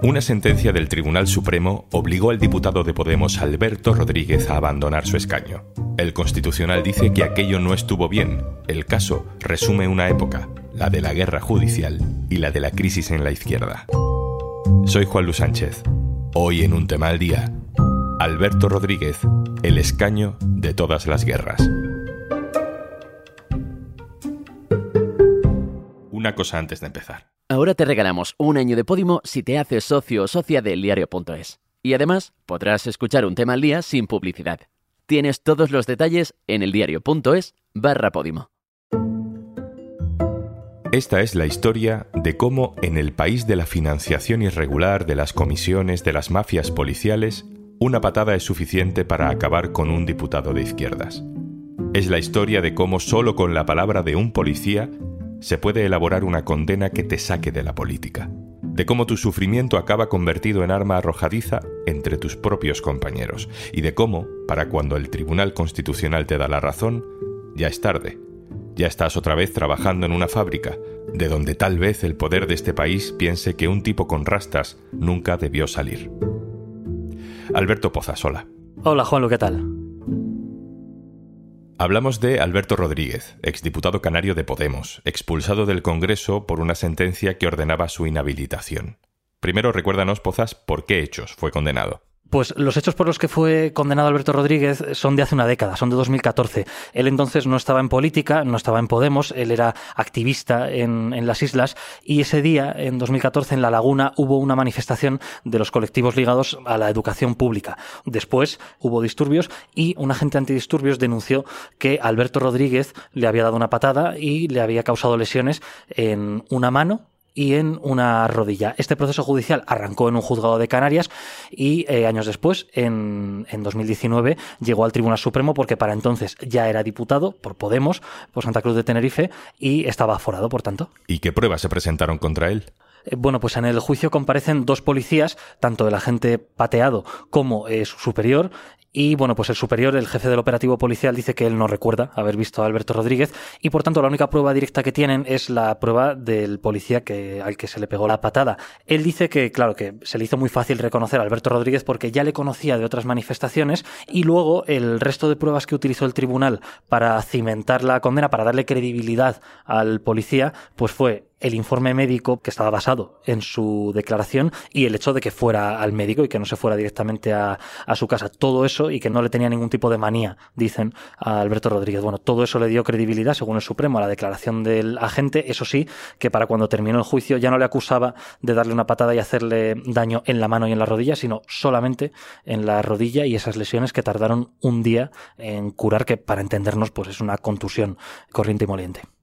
Una sentencia del Tribunal Supremo obligó al diputado de Podemos Alberto Rodríguez a abandonar su escaño. El Constitucional dice que aquello no estuvo bien. El caso resume una época, la de la guerra judicial y la de la crisis en la izquierda. Soy Juan Luis Sánchez. Hoy en un tema al día, Alberto Rodríguez, el escaño de todas las guerras. Una cosa antes de empezar. Ahora te regalamos un año de Podimo si te haces socio o socia del diario.es. Y además podrás escuchar un tema al día sin publicidad. Tienes todos los detalles en eldiario.es barra Podimo. Esta es la historia de cómo en el país de la financiación irregular, de las comisiones, de las mafias policiales, una patada es suficiente para acabar con un diputado de izquierdas. Es la historia de cómo solo con la palabra de un policía se puede elaborar una condena que te saque de la política, de cómo tu sufrimiento acaba convertido en arma arrojadiza entre tus propios compañeros, y de cómo, para cuando el Tribunal Constitucional te da la razón, ya es tarde. Ya estás otra vez trabajando en una fábrica, de donde tal vez el poder de este país piense que un tipo con rastas nunca debió salir. Alberto Pozasola. Hola Juanlo, ¿qué tal? Hablamos de Alberto Rodríguez, exdiputado canario de Podemos, expulsado del Congreso por una sentencia que ordenaba su inhabilitación. Primero recuérdanos, Pozas, por qué hechos fue condenado. Pues los hechos por los que fue condenado Alberto Rodríguez son de hace una década, son de 2014. Él entonces no estaba en política, no estaba en Podemos, él era activista en, en, las islas y ese día, en 2014, en La Laguna, hubo una manifestación de los colectivos ligados a la educación pública. Después hubo disturbios y un agente antidisturbios denunció que Alberto Rodríguez le había dado una patada y le había causado lesiones en una mano y en una rodilla. Este proceso judicial arrancó en un juzgado de Canarias y eh, años después, en, en 2019, llegó al Tribunal Supremo porque para entonces ya era diputado por Podemos, por Santa Cruz de Tenerife y estaba aforado, por tanto. ¿Y qué pruebas se presentaron contra él? Eh, bueno, pues en el juicio comparecen dos policías, tanto el agente pateado como eh, su superior, y bueno, pues el superior, el jefe del operativo policial, dice que él no recuerda haber visto a Alberto Rodríguez y por tanto la única prueba directa que tienen es la prueba del policía que, al que se le pegó la patada. Él dice que, claro, que se le hizo muy fácil reconocer a Alberto Rodríguez porque ya le conocía de otras manifestaciones y luego el resto de pruebas que utilizó el tribunal para cimentar la condena, para darle credibilidad al policía, pues fue el informe médico que estaba basado en su declaración y el hecho de que fuera al médico y que no se fuera directamente a, a, su casa. Todo eso y que no le tenía ningún tipo de manía, dicen a Alberto Rodríguez. Bueno, todo eso le dio credibilidad, según el Supremo, a la declaración del agente. Eso sí, que para cuando terminó el juicio ya no le acusaba de darle una patada y hacerle daño en la mano y en la rodilla, sino solamente en la rodilla y esas lesiones que tardaron un día en curar, que para entendernos, pues es una contusión corriente y moliente.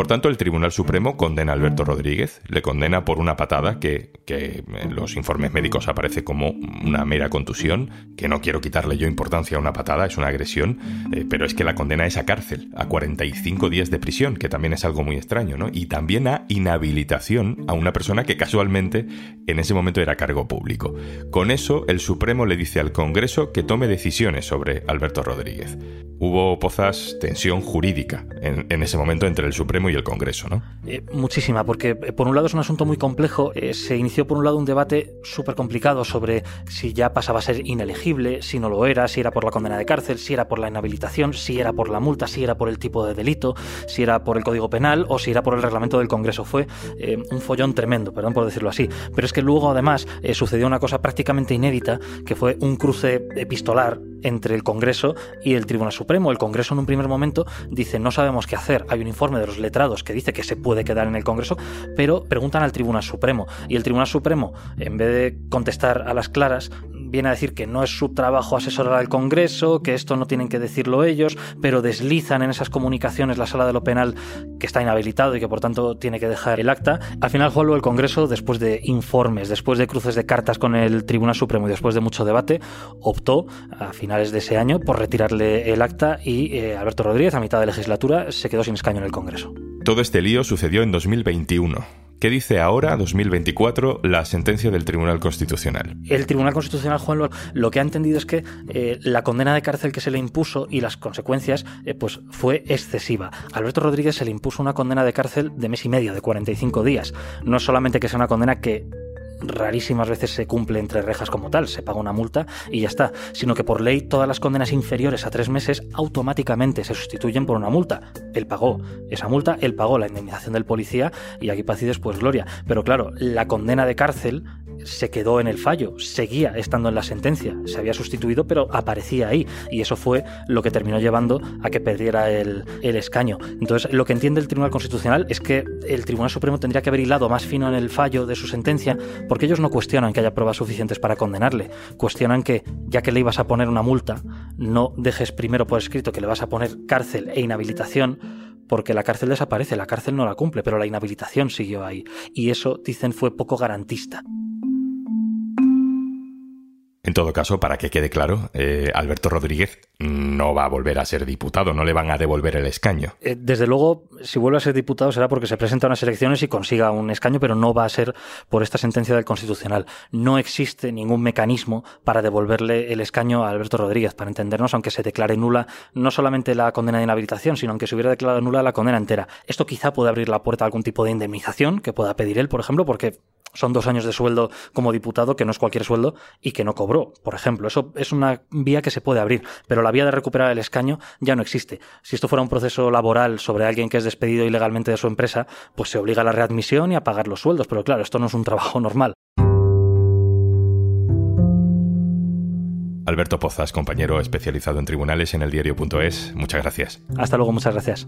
Por tanto, el Tribunal Supremo condena a Alberto Rodríguez, le condena por una patada que, que, en los informes médicos aparece como una mera contusión, que no quiero quitarle yo importancia a una patada, es una agresión, eh, pero es que la condena es a cárcel, a 45 días de prisión, que también es algo muy extraño, ¿no? Y también a inhabilitación a una persona que casualmente en ese momento era cargo público. Con eso, el Supremo le dice al Congreso que tome decisiones sobre Alberto Rodríguez. Hubo, pozas, tensión jurídica en, en ese momento entre el Supremo y el Congreso, ¿no? Eh, muchísima, porque eh, por un lado es un asunto muy complejo. Eh, se inició por un lado un debate súper complicado sobre si ya pasaba a ser inelegible, si no lo era, si era por la condena de cárcel, si era por la inhabilitación, si era por la multa, si era por el tipo de delito, si era por el Código Penal o si era por el reglamento del Congreso. Fue un follón tremendo, perdón por decirlo así. Pero es que luego además sucedió una cosa prácticamente inédita, que fue un cruce epistolar entre el Congreso y el Tribunal Supremo. El Congreso en un primer momento dice no sabemos qué hacer. Hay un informe de los letrados que dice que se puede quedar en el Congreso, pero preguntan al Tribunal Supremo. Y el Tribunal Supremo, en vez de contestar a las claras, viene a decir que no es su trabajo asesorar al Congreso, que esto no tienen que decirlo ellos, pero deslizan en esas comunicaciones la sala de lo penal que está inhabilitado y que por tanto tiene que dejar el acta. Al final, Juanlo, el Congreso, después de informes, después de cruces de cartas con el Tribunal Supremo y después de mucho debate, optó a finales de ese año por retirarle el acta y eh, Alberto Rodríguez, a mitad de legislatura, se quedó sin escaño en el Congreso. Todo este lío sucedió en 2021. ¿Qué dice ahora, 2024, la sentencia del Tribunal Constitucional? El Tribunal Constitucional, Juan, lo, que ha entendido es que eh, la condena de cárcel que se le impuso y las consecuencias eh, pues fue excesiva. Alberto Rodríguez se le impuso una condena de cárcel de mes y medio, de 45 días. No es solamente que sea una condena que rarísimas veces se cumple entre rejas como tal, se paga una multa y ya está, sino que por ley todas las condenas inferiores a tres meses automáticamente se sustituyen por una multa. Él pagó esa multa, él pagó la indemnización del policía y aquí paz y después gloria. Pero claro, la condena de cárcel se quedó en el fallo, seguía estando en la sentencia, se había sustituido pero aparecía ahí y eso fue lo que terminó llevando a que perdiera el, escaño. Entonces lo que entiende el Tribunal Constitucional es que el Tribunal Supremo tendría que haber hilado más fino en el fallo de su sentencia porque ellos no cuestionan que haya pruebas suficientes para condenarle, cuestionan que ya que le ibas a poner una multa, no dejes primero por escrito que le vas a poner cárcel e inhabilitación porque la cárcel desaparece, la cárcel no la cumple, pero la inhabilitación siguió ahí. Y eso, dicen, fue poco garantista. En todo caso, para que quede claro, eh, Alberto Rodríguez no va a volver a ser diputado, no le van a devolver el escaño. Eh, desde luego, si vuelve a ser diputado será porque se presenta a unas elecciones y consiga un escaño, pero no va a ser por esta sentencia del Constitucional. No existe ningún mecanismo para devolverle el escaño a Alberto Rodríguez, para entendernos, aunque se declare nula no solamente la condena de inhabilitación, sino aunque se hubiera declarado nula la condena entera. Esto quizá puede abrir la puerta a algún tipo de indemnización que pueda pedir él, por ejemplo, porque son dos años de sueldo como diputado, que no es cualquier sueldo, y que no cobró, por ejemplo. Eso es una vía que se puede abrir, pero la vía de recuperar el escaño ya no existe. Si esto fuera un proceso laboral sobre alguien que es despedido ilegalmente de su empresa, pues se obliga a la readmisión y a pagar los sueldos, pero claro, esto no es un trabajo normal. Alberto Pozas, compañero especializado en tribunales en el diario.es, muchas gracias. Hasta luego, muchas gracias.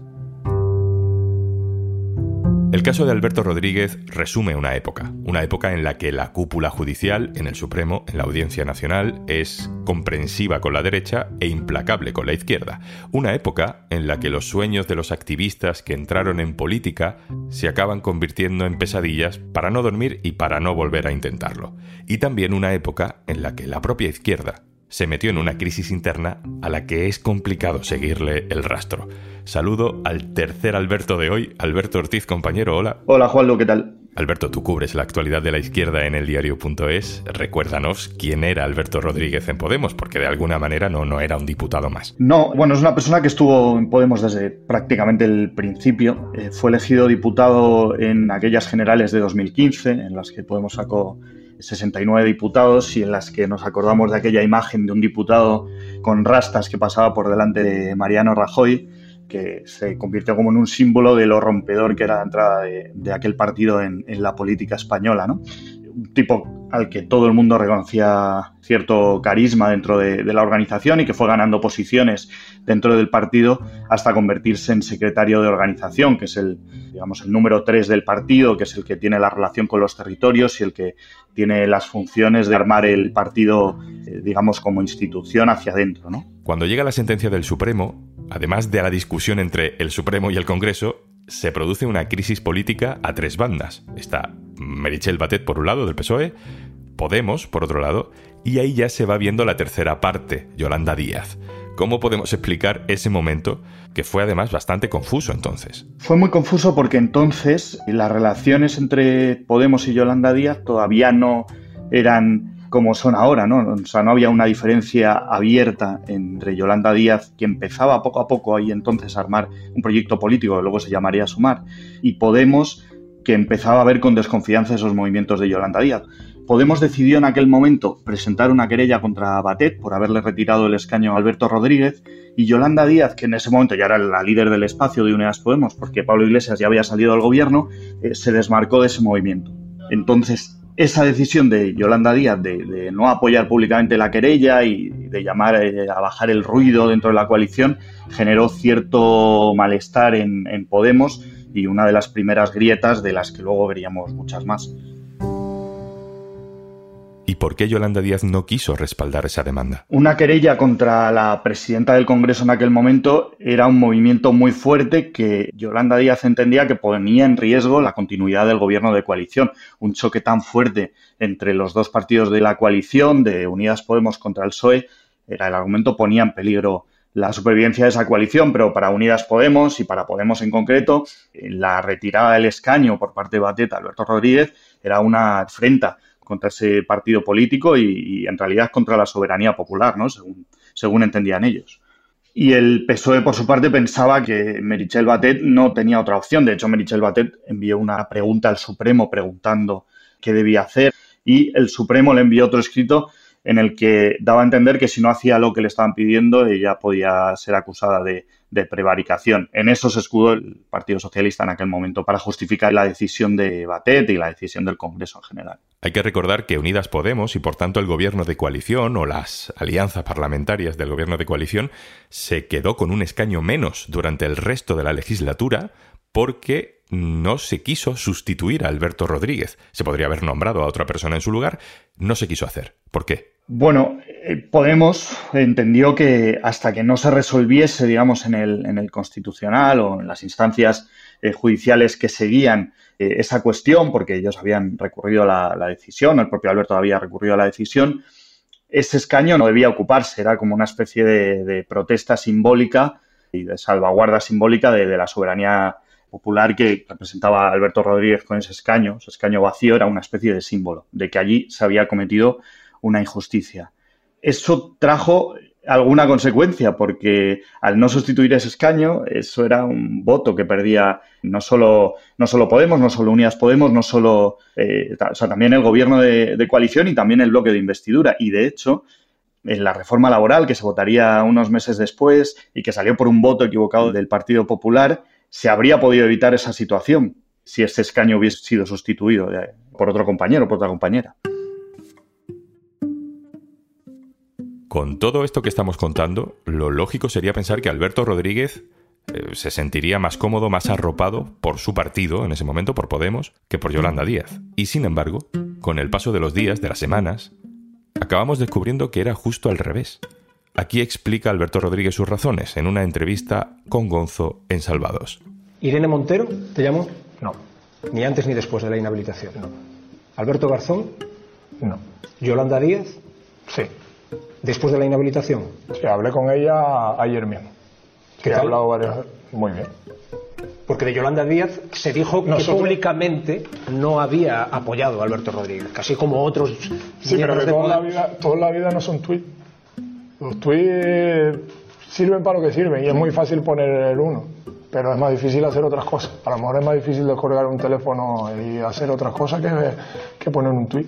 El caso de Alberto Rodríguez resume una época, una época en la que la cúpula judicial en el Supremo, en la Audiencia Nacional, es comprensiva con la derecha e implacable con la izquierda. Una época en la que los sueños de los activistas que entraron en política se acaban convirtiendo en pesadillas para no dormir y para no volver a intentarlo. Y también una época en la que la propia izquierda se metió en una crisis interna a la que es complicado seguirle el rastro. Saludo al tercer Alberto de hoy, Alberto Ortiz, compañero, hola. Hola Juanlo, ¿qué tal? Alberto, tú cubres la actualidad de la izquierda en el diario.es. Recuérdanos quién era Alberto Rodríguez en Podemos, porque de alguna manera no, no era un diputado más. No, bueno, es una persona que estuvo en Podemos desde prácticamente el principio. Eh, fue elegido diputado en aquellas generales de 2015, en las que Podemos sacó 69 diputados y en las que nos acordamos de aquella imagen de un diputado con rastas que pasaba por delante de Mariano Rajoy, que se convirtió como en un símbolo de lo rompedor que era la entrada de, aquel partido en, en, la política española. ¿no? Un tipo al que todo el mundo reconocía cierto carisma dentro de, la organización y que fue ganando posiciones dentro del partido hasta convertirse en secretario de organización, que es el, digamos, el número tres del partido, que es el que tiene la relación con los territorios y el que tiene las funciones de armar el partido, eh, digamos, como institución hacia adentro. ¿no? Cuando llega la sentencia del Supremo, además de la discusión entre el Supremo y el Congreso, se produce una crisis política a tres bandas. Está Merichel Batet por un lado del PSOE, Podemos por otro lado, y ahí ya se va viendo la tercera parte, Yolanda Díaz. ¿Cómo podemos explicar ese momento que fue además bastante confuso entonces? Fue muy confuso porque entonces las relaciones entre Podemos y Yolanda Díaz todavía no eran como son ahora, ¿no? O sea, no había una diferencia abierta entre Yolanda Díaz, que empezaba poco a poco ahí entonces a armar un proyecto político que luego se llamaría Sumar, y Podemos, que empezaba a ver con desconfianza esos movimientos de Yolanda Díaz. Podemos decidió en aquel momento presentar una querella contra Batet por haberle retirado el escaño a Alberto Rodríguez y Yolanda Díaz, que en ese momento ya era la líder del espacio de Unidas Podemos, porque Pablo Iglesias ya había salido del gobierno, eh, se desmarcó de ese movimiento. Entonces, esa decisión de Yolanda Díaz de, no apoyar públicamente la querella y de llamar eh, a bajar el ruido dentro de la coalición generó cierto malestar en, en Podemos y una de las primeras grietas de las que luego veríamos muchas más. ¿Y por qué Yolanda Díaz no quiso respaldar esa demanda? Una querella contra la presidenta del Congreso en aquel momento era un movimiento muy fuerte que Yolanda Díaz entendía que ponía en riesgo la continuidad del gobierno de coalición. Un choque tan fuerte entre los dos partidos de la coalición, de Unidas Podemos contra el PSOE, era el argumento ponía en peligro la supervivencia de esa coalición, pero para Unidas Podemos y para Podemos en concreto, la retirada del escaño por parte de Batet Alberto Rodríguez era una afrenta contra ese partido político y, en realidad contra la soberanía popular, ¿no? Según, según entendían ellos. Y el PSOE, por su parte, pensaba que Merichel Batet no tenía otra opción. De hecho, Merichel Batet envió una pregunta al Supremo preguntando qué debía hacer y el Supremo le envió otro escrito en el que daba a entender que si no hacía lo que le estaban pidiendo, ella podía ser acusada de, prevaricación. En eso se escudó el Partido Socialista en aquel momento para justificar la decisión de Batet y la decisión del Congreso en general. Hay que recordar que Unidas Podemos y por tanto el gobierno de coalición o las alianzas parlamentarias del gobierno de coalición se quedó con un escaño menos durante el resto de la legislatura porque no se quiso sustituir a Alberto Rodríguez. Se podría haber nombrado a otra persona en su lugar. No se quiso hacer. ¿Por qué? Bueno, eh, Podemos entendió que hasta que no se resolviese, digamos, en el, en el Constitucional o en las instancias eh, judiciales que seguían eh, esa cuestión, porque ellos habían recurrido a la, decisión, el propio Alberto había recurrido a la decisión, ese escaño no debía ocuparse, era como una especie de, protesta simbólica y de salvaguarda simbólica de, de la soberanía popular que representaba Alberto Rodríguez con ese escaño, ese escaño vacío, era una especie de símbolo de que allí se había cometido una injusticia. Eso trajo alguna consecuencia, porque al no sustituir ese escaño, eso era un voto que perdía no solo, no solo Podemos, no solo Unidas Podemos, no solo, eh, o sea, también el gobierno de, de, coalición y también el bloque de investidura. Y de hecho, en la reforma laboral, que se votaría unos meses después y que salió por un voto equivocado del Partido Popular, se habría podido evitar esa situación si este escaño hubiese sido sustituido por otro compañero por otra compañera. Con todo esto que estamos contando, lo lógico sería pensar que Alberto Rodríguez eh, se sentiría más cómodo, más arropado por su partido, en ese momento por Podemos, que por Yolanda Díaz. Y sin embargo, con el paso de los días, de las semanas, acabamos descubriendo que era justo al revés. Aquí explica Alberto Rodríguez sus razones en una entrevista con Gonzo en Salvados. ¿Irene Montero te llamó? No. Ni antes ni después de la inhabilitación. No. ¿Alberto Garzón? No. ¿Yolanda Díaz? Sí. ¿Después de la inhabilitación? Sí, hablé con ella ayer mismo. ¿Qué He hablado varias Muy bien. Porque de Yolanda Díaz se dijo que públicamente no había apoyado a Alberto Rodríguez, casi como otros. Sí, pero de toda, la vida, toda la vida no son tweets. Los tweets sirven para lo que sirven y es muy fácil poner el uno, pero es más difícil hacer otras cosas. A lo mejor es más difícil descargar un teléfono y hacer otras cosas que, que poner un tweet.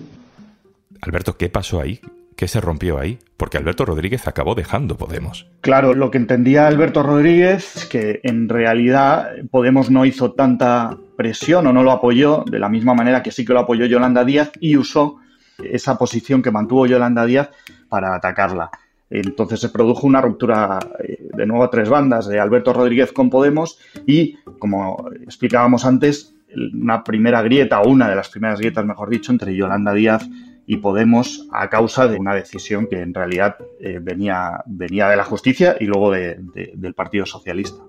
Alberto, ¿qué pasó ahí? ¿Qué se rompió ahí? Porque Alberto Rodríguez acabó dejando Podemos. Claro, lo que entendía Alberto Rodríguez es que en realidad Podemos no hizo tanta presión o no lo apoyó de la misma manera que sí que lo apoyó Yolanda Díaz y usó esa posición que mantuvo Yolanda Díaz para atacarla. Entonces se produjo una ruptura eh, de nuevo a tres bandas de Alberto Rodríguez con Podemos y, como explicábamos antes, una primera grieta, o una de las primeras grietas, mejor dicho, entre Yolanda Díaz y Podemos a causa de una decisión que en realidad eh, venía, venía de la justicia y luego del Partido Socialista.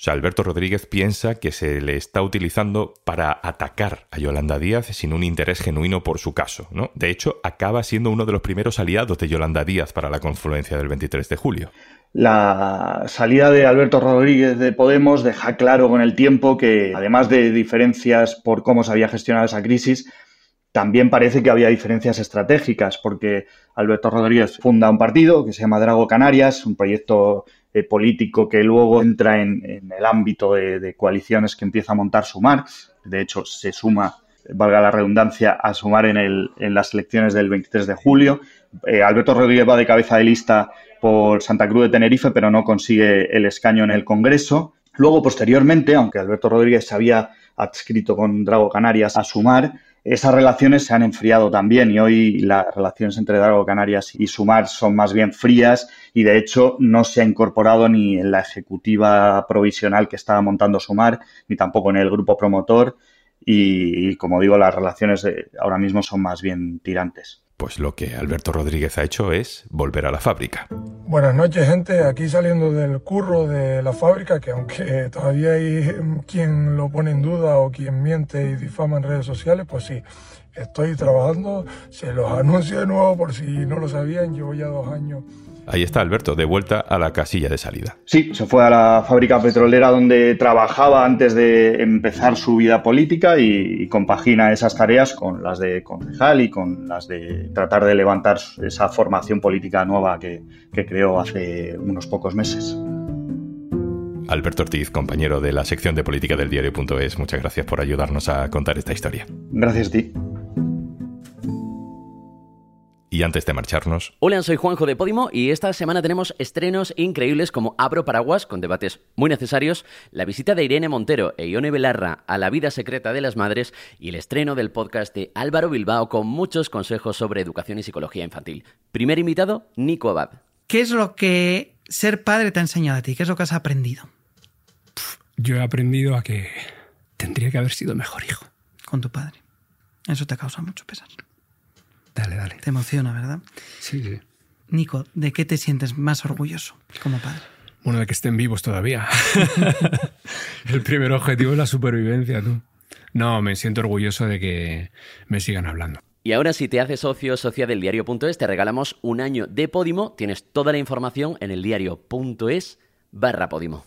O sea, Alberto Rodríguez piensa que se le está utilizando para atacar a Yolanda Díaz sin un interés genuino por su caso, ¿no? De hecho, acaba siendo uno de los primeros aliados de Yolanda Díaz para la confluencia del 23 de julio. La salida de Alberto Rodríguez de Podemos deja claro con el tiempo que, además de diferencias por cómo se había gestionado esa crisis, también parece que había diferencias estratégicas, porque Alberto Rodríguez funda un partido que se llama Drago Canarias, un proyecto eh, político que luego entra en, el ámbito de, coaliciones que empieza a montar Sumar. De hecho, se suma, valga la redundancia, a Sumar en, en las elecciones del 23 de julio. Eh, Alberto Rodríguez va de cabeza de lista por Santa Cruz de Tenerife, pero no consigue el escaño en el Congreso. Luego, posteriormente, aunque Alberto Rodríguez se había adscrito con Drago Canarias a Sumar, esas relaciones se han enfriado también y hoy las relaciones entre Drago Canarias y Sumar son más bien frías y de hecho no se ha incorporado ni en la ejecutiva provisional que estaba montando Sumar ni tampoco en el grupo promotor y, como digo las relaciones ahora mismo son más bien tirantes. Pues lo que Alberto Rodríguez ha hecho es volver a la fábrica. Buenas noches, gente. Aquí saliendo del curro de la fábrica, que aunque todavía hay quien lo pone en duda o quien miente y difama en redes sociales, pues sí, estoy trabajando. Se los anuncio de nuevo por si no lo sabían. Llevo ya dos años Ahí está Alberto, de vuelta a la casilla de salida. Sí, se fue a la fábrica petrolera donde trabajaba antes de empezar su vida política y, compagina esas tareas con las de concejal y con las de tratar de levantar esa formación política nueva que, que creó hace unos pocos meses. Alberto Ortiz, compañero de la sección de política del diario.es, muchas gracias por ayudarnos a contar esta historia. Gracias a ti. Y antes de marcharnos... Hola, soy Juanjo de Podimo y esta semana tenemos estrenos increíbles como Abro Paraguas, con debates muy necesarios, la visita de Irene Montero e Ione Belarra a la vida secreta de las madres y el estreno del podcast de Álvaro Bilbao con muchos consejos sobre educación y psicología infantil. Primer invitado, Nico Abad. ¿Qué es lo que ser padre te ha enseñado a ti? ¿Qué es lo que has aprendido? Yo he aprendido a que tendría que haber sido mejor hijo. Con tu padre. Eso te causa mucho pesar. Dale, dale. Te emociona, ¿verdad? Sí, sí. Nico, ¿de qué te sientes más orgulloso como padre? Bueno, de que estén vivos todavía. El primer objetivo es la supervivencia, tú. No, me siento orgulloso de que me sigan hablando. Y ahora si te haces socio o socia del diario.es te regalamos un año de Podimo. Tienes toda la información en el diario.es barra Podimo.